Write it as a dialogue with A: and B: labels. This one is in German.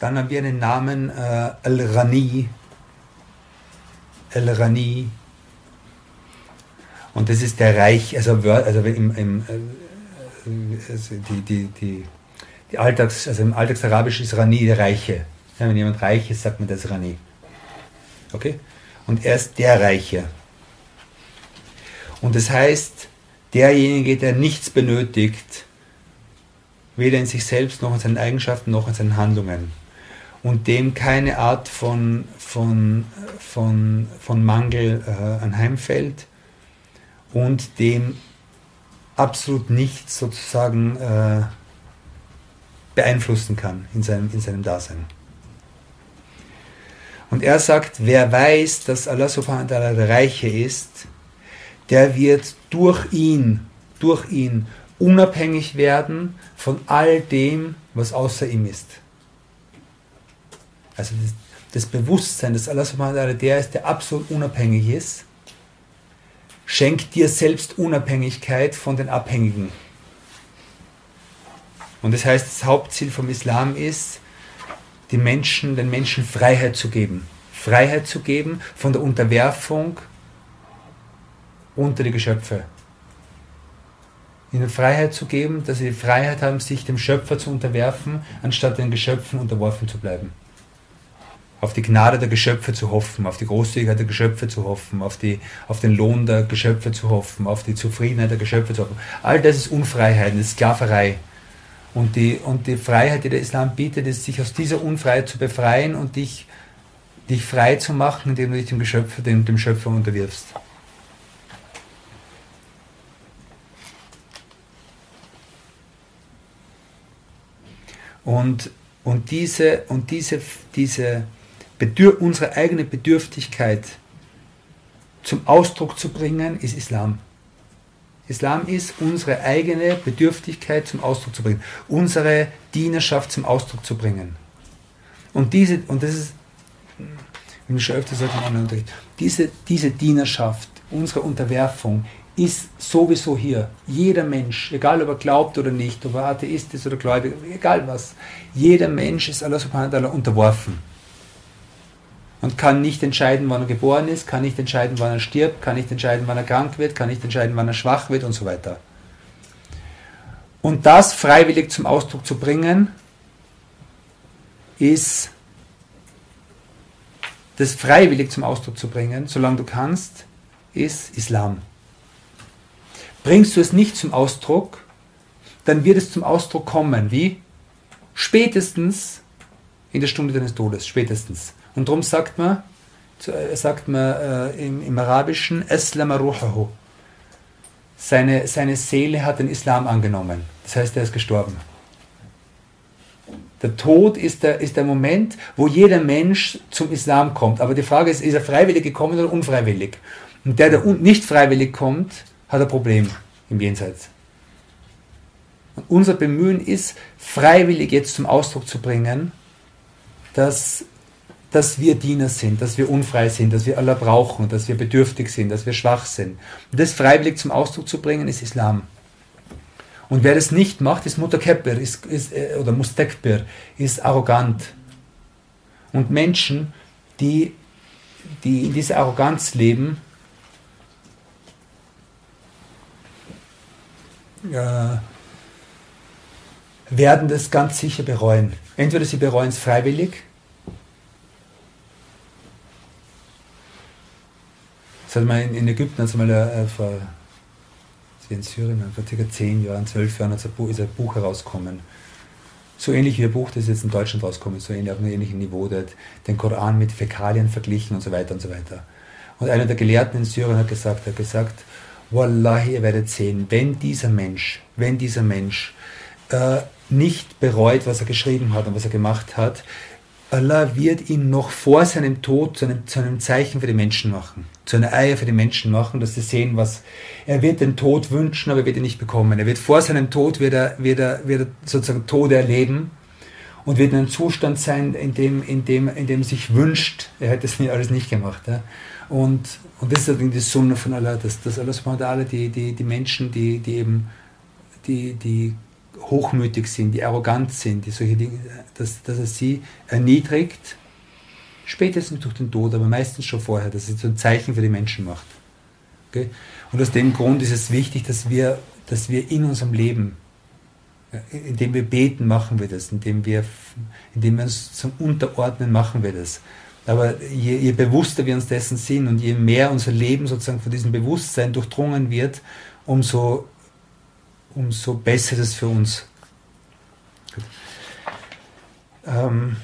A: Dann haben wir den Namen äh, Al-Rani. Al-Rani. Und das ist der Reich, also, also im, im, äh, also die, die, die, die Alltags, also im Alltagsarabisch ist Rani der Reiche. Ja, wenn jemand reich ist, sagt man das Rani. Okay? Und er ist der Reiche. Und das heißt, derjenige, der nichts benötigt, weder in sich selbst noch in seinen Eigenschaften noch in seinen Handlungen und dem keine Art von, von, von, von Mangel äh, anheimfällt und dem absolut nichts sozusagen äh, beeinflussen kann in seinem, in seinem Dasein. Und er sagt, wer weiß, dass Allah subhanahu wa ta'ala der Reiche ist, der wird durch ihn, durch ihn unabhängig werden von all dem, was außer ihm ist. Also das, das Bewusstsein, dass Allah subhanahu wa ta'ala der ist, der absolut unabhängig ist, schenkt dir selbst Unabhängigkeit von den Abhängigen. Und das heißt, das Hauptziel vom Islam ist, die Menschen, den Menschen Freiheit zu geben. Freiheit zu geben von der Unterwerfung unter die Geschöpfe. Ihnen Freiheit zu geben, dass sie die Freiheit haben, sich dem Schöpfer zu unterwerfen, anstatt den Geschöpfen unterworfen zu bleiben auf die Gnade der Geschöpfe zu hoffen, auf die Großzügigkeit der Geschöpfe zu hoffen, auf, die, auf den Lohn der Geschöpfe zu hoffen, auf die Zufriedenheit der Geschöpfe zu hoffen. All das ist Unfreiheit, das ist Sklaverei. Und die, und die Freiheit, die der Islam bietet, ist, sich aus dieser Unfreiheit zu befreien und dich, dich frei zu machen, indem du dich dem, Geschöpfer, dem, dem Schöpfer unterwirfst. Und, und diese, und diese, diese Bedür unsere eigene Bedürftigkeit zum Ausdruck zu bringen, ist Islam. Islam ist unsere eigene Bedürftigkeit zum Ausdruck zu bringen, unsere Dienerschaft zum Ausdruck zu bringen. Und diese, und das ist, wie wir schon öfter sagen, diese, diese Dienerschaft, unsere Unterwerfung ist sowieso hier. Jeder Mensch, egal ob er glaubt oder nicht, ob er Atheist ist oder gläubig, egal was, jeder Mensch ist Allah subhanahu wa ta'ala unterworfen und kann nicht entscheiden, wann er geboren ist, kann nicht entscheiden, wann er stirbt, kann nicht entscheiden, wann er krank wird, kann nicht entscheiden, wann er schwach wird und so weiter. Und das freiwillig zum Ausdruck zu bringen, ist das freiwillig zum Ausdruck zu bringen, solange du kannst, ist Islam. Bringst du es nicht zum Ausdruck, dann wird es zum Ausdruck kommen. Wie? Spätestens in der Stunde deines Todes, spätestens. Und darum sagt man, äh, sagt man äh, im, im, Arabischen, Aslama ruhahu. Seine, seine Seele hat den Islam angenommen. Das heißt, er ist gestorben. Der Tod ist der, ist der Moment, wo jeder Mensch zum Islam kommt. Aber die Frage ist, ist er freiwillig gekommen oder unfreiwillig? Und der, der nicht freiwillig kommt, hat ein Problem im Jenseits. Und unser Bemühen ist, freiwillig jetzt zum Ausdruck zu bringen, dass dass wir Diener sind, dass wir unfrei sind, dass wir Allah brauchen, dass wir bedürftig sind, dass wir schwach sind. Und das freiwillig zum Ausdruck zu bringen, ist Islam. Und wer das nicht macht, ist Mutakabbir ist, ist, äh, oder Mustakbir, ist arrogant. Und Menschen, die, die in dieser Arroganz leben, äh, werden das ganz sicher bereuen. Entweder sie bereuen es freiwillig, Das hat man in, Ägypten, also mal äh, vor, in Syrien, vor circa zehn Jahren, zwölf Jahren ist ein, Buch, ist ein Buch herausgekommen. So ähnlich wie ein Buch, das jetzt in Deutschland rauskommt, so ähnlich auf einem ähnlichen Niveau, der hat den Koran mit Fäkalien verglichen und so weiter und so weiter. Und einer der Gelehrten in Syrien hat gesagt, hat gesagt, Wallahi, ihr werdet sehen, wenn dieser Mensch, wenn dieser Mensch äh, nicht bereut, was er geschrieben hat und was er gemacht hat, Allah wird ihn noch vor seinem Tod zu einem, zu einem Zeichen für die Menschen machen, zu einer Eier für die Menschen machen, dass sie sehen, was er wird den Tod wünschen, aber er wird ihn nicht bekommen. Er wird vor seinem Tod wird er, wird sozusagen Tode erleben und wird in einem Zustand sein, in dem, in dem, in dem sich wünscht, er hätte es alles nicht gemacht. Ja? Und, und das ist halt die Sonne von Allah, dass, dass Allah subhanahu die, die, die Menschen, die, die eben die, die hochmütig sind, die arrogant sind, die solche Dinge, dass, dass er sie erniedrigt, spätestens durch den Tod, aber meistens schon vorher, dass er so ein Zeichen für die Menschen macht. Okay? Und aus dem Grund ist es wichtig, dass wir, dass wir in unserem Leben indem wir beten, machen wir das. Indem wir, indem wir uns zum Unterordnen, machen wir das. Aber je, je, bewusster wir uns dessen sind und je mehr unser Leben sozusagen von diesem Bewusstsein durchdrungen wird, umso, umso besser es für uns. Ähm,